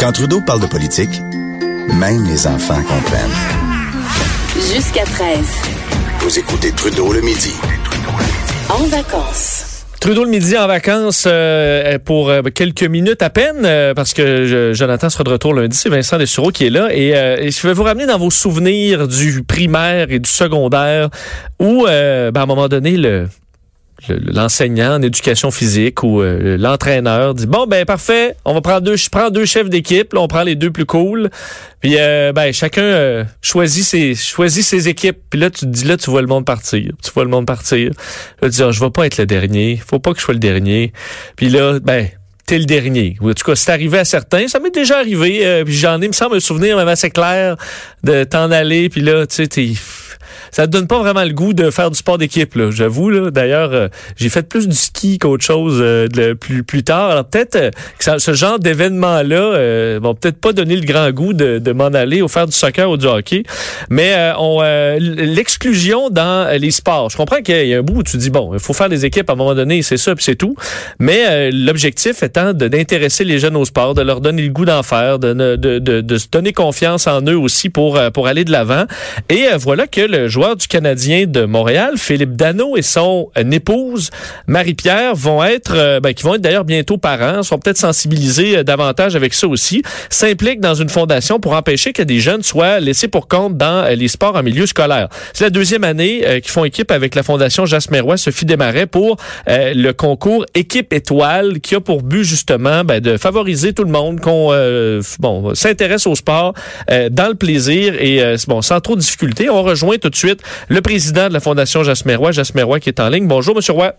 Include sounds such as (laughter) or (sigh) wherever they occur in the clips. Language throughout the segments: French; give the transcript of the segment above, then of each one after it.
Quand Trudeau parle de politique, même les enfants comprennent. Jusqu'à 13. Vous écoutez Trudeau le midi. En vacances. Trudeau le midi en vacances euh, pour euh, quelques minutes à peine, euh, parce que je- Jonathan sera de retour lundi, c'est Vincent Dessureau qui est là, et, euh, et je vais vous ramener dans vos souvenirs du primaire et du secondaire, où euh, ben, à un moment donné, le le- l'enseignant en éducation physique ou euh, l'entraîneur dit bon ben parfait on va prendre deux je prends deux chefs d'équipe on prend les deux plus cool puis euh, ben chacun euh, choisit ses choisit ses équipes puis là tu te dis là tu vois le monde partir tu vois le monde partir là tu dis ah, je vais pas être le dernier faut pas que je sois le dernier puis là ben t'es le dernier. En tout cas, c'est arrivé à certains. Ça m'est déjà arrivé. euh, puis j'en ai, me semble, un souvenir même assez clair de t'en aller. Puis là, tu sais, t'es- ça donne pas vraiment le goût de faire du sport d'équipe, là. J'avoue, là. D'ailleurs, euh, j'ai fait plus du ski qu'autre chose euh, plus, plus tard. Alors peut-être euh, que ce genre d'événements-là euh, vont peut-être pas donner le grand goût de, de m'en aller ou faire du soccer ou du hockey. Mais on, l'exclusion dans les sports. Je comprends qu'il y a un bout où tu dis, bon, il faut faire des équipes à un moment donné, c'est ça, puis c'est tout. Mais l'objectif étant d'intéresser les jeunes au sport, de leur donner le goût d'en faire, de, de, de, de se donner confiance en eux aussi pour, pour aller de l'avant. Et voilà que le joueur du Canadien de Montréal, Philippe Dano et son euh, épouse, Marie-Pierre, vont être, euh, ben, qui vont être d'ailleurs bientôt parents, sont peut-être sensibilisés euh, davantage avec ça aussi, s'impliquent dans une fondation pour empêcher que des jeunes soient laissés pour compte dans les sports en milieu scolaire. C'est la deuxième année qu'ils font équipe avec la fondation Jasmerois, Sophie Desmarais, pour le concours Équipe Étoile, qui a pour but justement ben, de favoriser tout le monde, qu'on euh, bon s'intéresse au sport dans le plaisir et bon sans trop de difficultés. On rejoint tout de suite le président de la fondation Jasmerois, Jasmerois qui est en ligne. Bonjour, Monsieur Roy.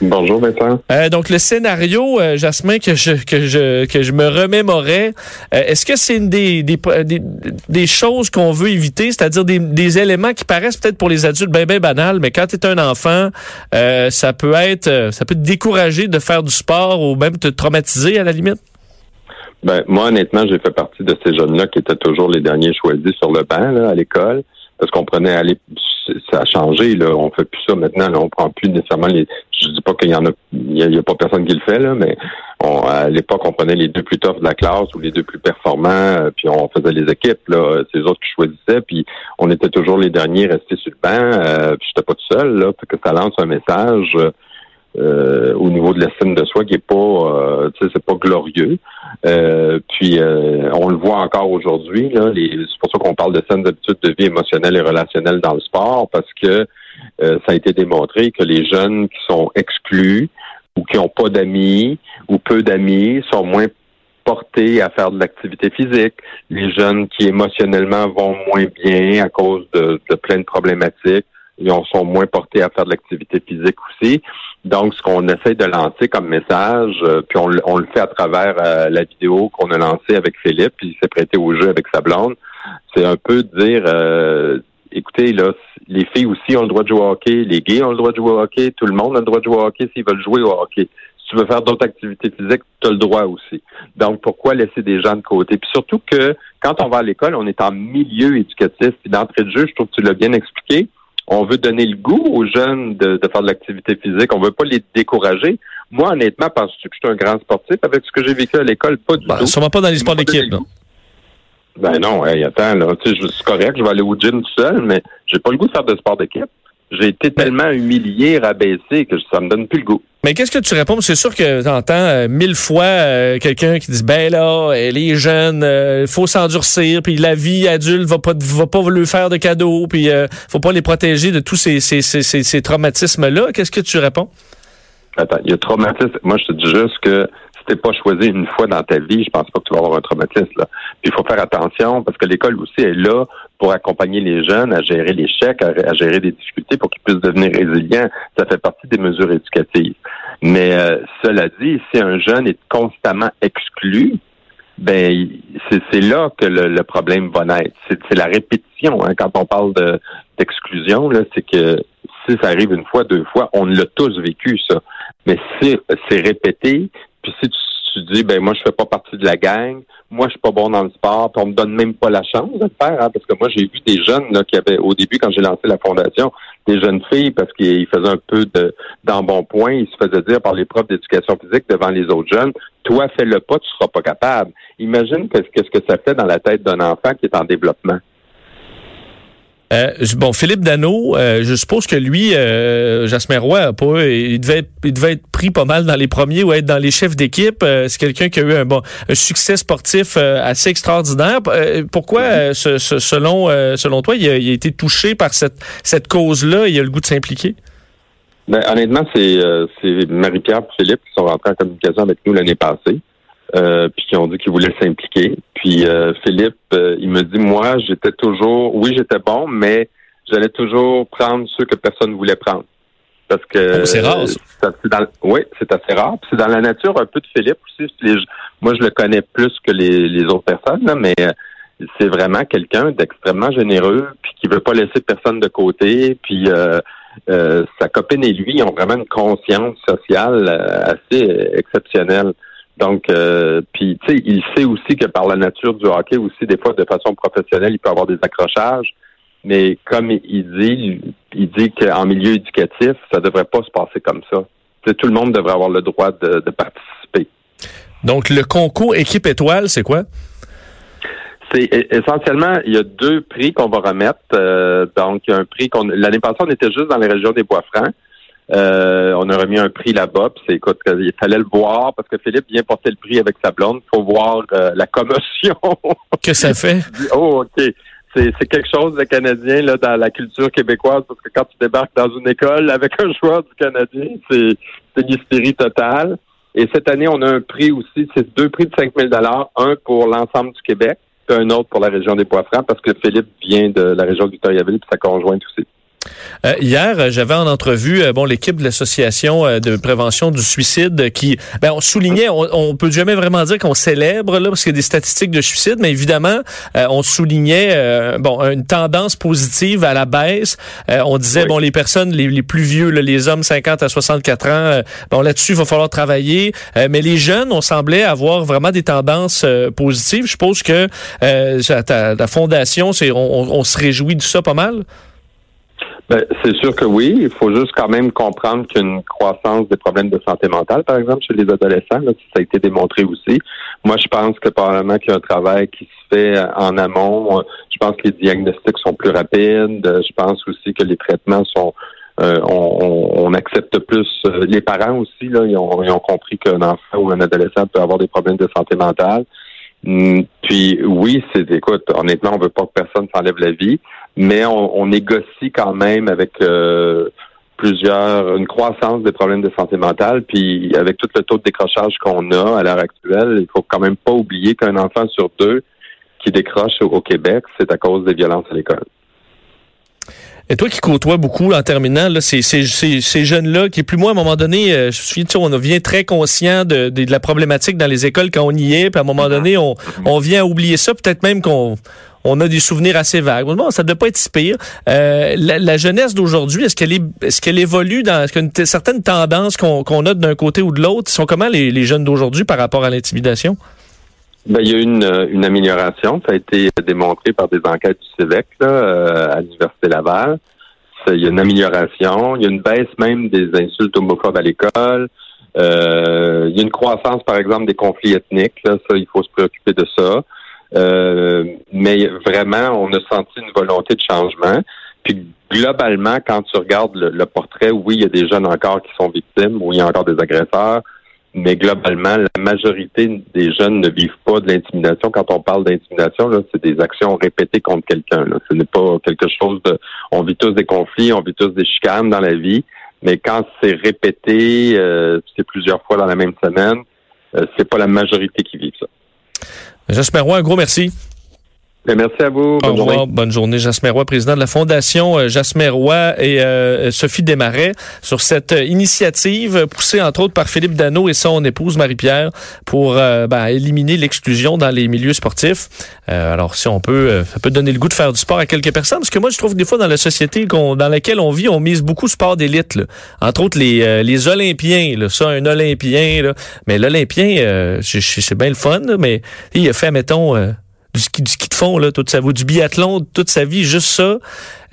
Bonjour Vincent. Euh, donc le scénario, euh, Jasmin, que je que je que je me remémorais, euh, est-ce que c'est une des des, des, des choses qu'on veut éviter, c'est-à-dire des, des éléments qui paraissent peut-être pour les adultes bien ben banals, mais quand tu es un enfant, ça peut être ça peut te décourager de faire du sport ou même te traumatiser à la limite? Ben moi honnêtement, j'ai fait partie de ces jeunes-là qui étaient toujours les derniers choisis sur le banc là, à l'école parce qu'on prenait ça a changé là, on fait plus ça maintenant, là, on prend plus nécessairement les je dis pas qu'il y en a il y a, pas personne qui le fait là, mais on, à l'époque on prenait les deux plus toughs de la classe ou les deux plus performants, euh, puis on faisait les équipes là, c'est les autres qui choisissaient, puis on était toujours les derniers restés sur le banc, euh, puis j'étais pas tout seul là, puis que ça lance un message euh, au niveau de l'estime de soi qui est pas, euh, tu sais, c'est pas glorieux. Euh, puis euh, on le voit encore aujourd'hui. Là, c'est pour ça qu'on parle de saines habitudes de vie émotionnelles et relationnelles dans le sport, parce que euh, ça a été démontré que les jeunes qui sont exclus ou qui n'ont pas d'amis ou peu d'amis sont moins portés à faire de l'activité physique. Les jeunes qui émotionnellement vont moins bien à cause de, de plein de problématiques, ils sont moins portés à faire de l'activité physique aussi. Donc, ce qu'on essaie de lancer comme message, euh, puis on, le- on le fait à travers euh, la vidéo qu'on a lancée avec Philippe, puis il s'est prêté au jeu avec sa blonde, c'est un peu de dire, euh, écoutez, là, les filles aussi ont le droit de jouer au hockey, les gays ont le droit de jouer au hockey, tout le monde a le droit de jouer au hockey s'ils veulent jouer au hockey. Si tu veux faire d'autres activités physiques, tu as le droit aussi. Donc, pourquoi laisser des gens de côté? Puis surtout que quand on va à l'école, on est en milieu éducatif. Puis d'entrée de jeu, je trouve que tu l'as bien expliqué. On veut donner le goût aux jeunes de, de faire de l'activité physique. On veut pas les décourager. Moi, honnêtement, penses-tu que je suis un grand sportif avec ce que j'ai vécu à l'école? Pas du Ben, tout. sûrement pas dans les sports d'équipe. non. Ben non, hey, attends, là, tu sais, je suis correct, je vais aller au gym tout seul, mais j'ai pas le goût de faire de sport d'équipe. J'ai été tellement humilié, rabaissé que ça me donne plus le goût. Mais qu'est-ce que tu réponds? C'est sûr que t'entends euh, mille fois euh, quelqu'un qui dit ben là, euh, les jeunes, il faut s'endurcir, puis la vie adulte va pas va pas lui faire de cadeaux, puis euh, faut pas les protéger de tous ces ces, ces, ces, traumatismes-là. Qu'est-ce que tu réponds? Attends, il y a traumatisme. Moi, je te dis juste que si t'es pas choisi une fois dans ta vie, je pense pas que tu vas avoir un traumatisme. Puis il faut faire attention parce que l'école aussi est là pour accompagner les jeunes à gérer l'échec, à, à gérer des difficultés pour qu'ils puissent devenir résilients. Ça fait partie des mesures éducatives. Mais euh, cela dit, si un jeune est constamment exclu, ben c'est là que le, le problème va naître. C'est la répétition. Hein, quand on parle de d'exclusion, c'est que si ça arrive une fois, deux fois, on l'a tous vécu ça. Mais si c'est répété, puis si tu, tu dis ben moi je fais pas partie de la gang, moi je suis pas bon dans le sport, puis on me donne même pas la chance de le faire, hein, parce que moi j'ai vu des jeunes là, qui avaient au début quand j'ai lancé la fondation, des jeunes filles parce qu'ils faisaient un peu de d'embonpoint, ils se faisaient dire par les profs d'éducation physique devant les autres jeunes, toi fais-le pas, tu seras pas capable. Imagine qu'est-ce que ça fait dans la tête d'un enfant qui est en développement. Euh, bon, Philippe Dano, euh, je suppose que lui, euh, Jasmin Roy, il devait, être, il devait être pris pas mal dans les premiers ou être dans les chefs d'équipe. Euh, c'est quelqu'un qui a eu un bon un succès sportif euh, assez extraordinaire. Euh, pourquoi, euh, ce- ce- selon selon toi, il a, il a été touché par cette cette cause-là Il a le goût de s'impliquer? Ben, honnêtement, c'est euh, c'est Marie-Pierre et Philippe qui sont rentrés en communication avec nous l'année passée, euh, puis qui ont dit qu'ils voulaient s'impliquer. Puis euh, Philippe, euh, il me dit, moi, j'étais toujours, oui, j'étais bon, mais j'allais toujours prendre ceux que personne ne voulait prendre. Parce que Oh, c'est rare, ça. dans- oui, c'est assez rare. Puis c'est dans la nature un peu de Philippe aussi. Les- moi, je le connais plus que les, les autres personnes, là, mais euh, c'est vraiment quelqu'un d'extrêmement généreux, puis qui veut pas laisser personne de côté, puis euh, euh, sa copine et lui ont vraiment une conscience sociale euh, assez euh, exceptionnelle. Donc, euh, puis tu sais, il sait aussi que par la nature du hockey aussi, des fois de façon professionnelle, il peut avoir des accrochages. Mais comme il dit, il dit qu'en milieu éducatif, ça devrait pas se passer comme ça. Tout le monde devrait avoir le droit de, de participer. Donc le concours équipe étoile, c'est quoi? C'est e- essentiellement, il y a deux prix qu'on va remettre. Euh, donc, il y a un prix qu'on l'année passée, on était juste dans les régions des Bois-Francs. Euh, on a remis un prix là-bas. C'est écoute, il fallait le voir parce que Philippe vient porter le prix avec sa blonde. Il faut voir euh, la commotion. (laughs) Que ça fait? Oh, ok. C'est, c'est quelque chose de canadien là dans la culture québécoise parce que quand tu débarques dans une école avec un joueur du Canadien, c'est, c'est l'hystérie totale. Et cette année, on a un prix aussi, c'est deux prix de 5 000 un pour l'ensemble du Québec, puis un autre pour la région des Poids-Francs parce que Philippe vient de la région de Victoriaville puis sa conjointe aussi. Euh, hier, euh, j'avais en entrevue euh, bon l'équipe de l'association euh, de prévention du suicide qui, ben, on soulignait, on, on peut jamais vraiment dire qu'on célèbre là parce qu'il y a des statistiques de suicide, mais évidemment, euh, on soulignait euh, bon une tendance positive à la baisse. Euh, on disait Oui. bon les personnes les, les plus vieux, là, les hommes 50 à 64 ans, bon là-dessus il va falloir travailler, Euh, mais les jeunes, on semblait avoir vraiment des tendances positives. Je suppose que euh, ta, ta fondation, c'est on, on- on se réjouit de ça pas mal? Ben, c'est sûr que oui. Il faut juste quand même comprendre qu'il y a une croissance des problèmes de santé mentale, par exemple, chez les adolescents. Là, ça a été démontré aussi. Moi, je pense que probablement qu'il y a un travail qui se fait euh, en amont. Je pense que les diagnostics sont plus rapides. Je pense aussi que les traitements sont euh, on, on- on accepte plus. euh, Les parents aussi, là, ils ont, ils ont compris qu'un enfant ou un adolescent peut avoir des problèmes de santé mentale. Hum, Puis oui, c'est écoute, honnêtement, on veut pas que personne s'enlève la vie, mais on, on négocie quand même avec euh, plusieurs une croissance des problèmes de santé mentale. Puis avec tout le taux de décrochage qu'on a à l'heure actuelle, il faut quand même pas oublier qu'un enfant sur deux qui décroche au, au Québec, c'est à cause des violences à l'école. Et toi qui côtoies beaucoup en terminant, là, ces, ces, ces, ces jeunes-là, qui plus moi, à un moment donné, euh, je suis, tu sais, on devient très conscient de, de, de la problématique dans les écoles quand on y est, puis à un moment donné, on, on vient à oublier ça, peut-être même qu'on on a des souvenirs assez vagues. Bon, ça ne doit pas être si pire. Euh, la, jeunesse d'aujourd'hui, est-ce qu'elle est, est-ce qu'elle évolue dans, est-ce qu'il y a une t- certaine tendance qu'on a d'un côté ou de l'autre? Ils sont comment les, jeunes d'aujourd'hui par rapport à l'intimidation? Ben, il y a eu une, amélioration. Ça a été démontré par des enquêtes du CIVEC là, euh, à l'Université Laval. Il y a une amélioration. Il y a une baisse même des insultes homophobes à l'école. Euh, il y a une croissance, par exemple, des conflits ethniques. Il faut se préoccuper de ça. Euh, mais vraiment, on a senti une volonté de changement. Puis globalement, quand tu regardes le, portrait, oui, il y a des jeunes encore qui sont victimes, oui, il y a encore des agresseurs, mais globalement, la majorité des jeunes ne vivent pas de l'intimidation. Quand on parle d'intimidation, c'est des actions répétées contre quelqu'un. Ce n'est pas quelque chose de. On vit tous des conflits, on vit tous des chicanes dans la vie, mais quand c'est répété, euh, c'est plusieurs fois dans la même semaine, euh, c'est pas la majorité qui vit ça. J'espère, un gros merci. Ben, merci à vous. Au Bonne revoir, journée. bonne journée. Jasmer Roy, président de la Fondation euh, Jasmer Roy et euh, Sophie Desmarais sur cette euh, initiative poussée entre autres par Philippe Dano et son épouse Marie-Pierre pour euh, ben, éliminer l'exclusion dans les milieux sportifs. Euh, alors si on peut, euh, ça peut donner le goût de faire du sport à quelques personnes parce que moi je trouve que des fois dans la société dans laquelle on vit, on mise beaucoup sport d'élite. Entre autres les, euh, les Olympiens, là. ça un Olympien, là. mais l'Olympien, euh, c'est bien le fun, là, mais il a fait, mettons... du ski, du de là, toute sa du biathlon, toute sa vie, juste ça.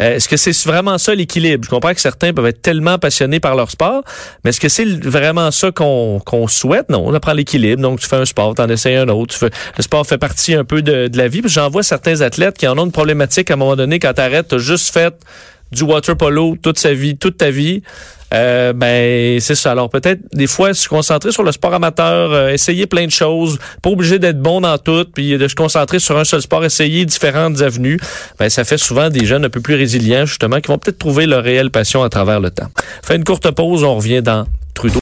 Euh, est-ce que c'est vraiment ça l'équilibre? Je comprends que certains peuvent être tellement passionnés par leur sport, mais est-ce que c'est vraiment ça qu'on souhaite? Non, on apprend l'équilibre. Donc, tu fais un sport, t'en essayes un autre. Le sport fait partie un peu de, de la vie. J'en vois certains athlètes qui en ont une problématique à un moment donné quand t'arrêtes, t'as juste fait du water polo toute sa vie, toute ta vie. Euh, ben c'est ça. Alors peut-être des fois se concentrer sur le sport amateur, euh, essayer plein de choses, pas obligé d'être bon dans tout, puis de se concentrer sur un seul sport, essayer différentes avenues. Ben ça fait souvent des jeunes un peu plus résilients justement qui vont peut-être trouver leur réelle passion à travers le temps. Fait une courte pause, on revient dans Trudeau.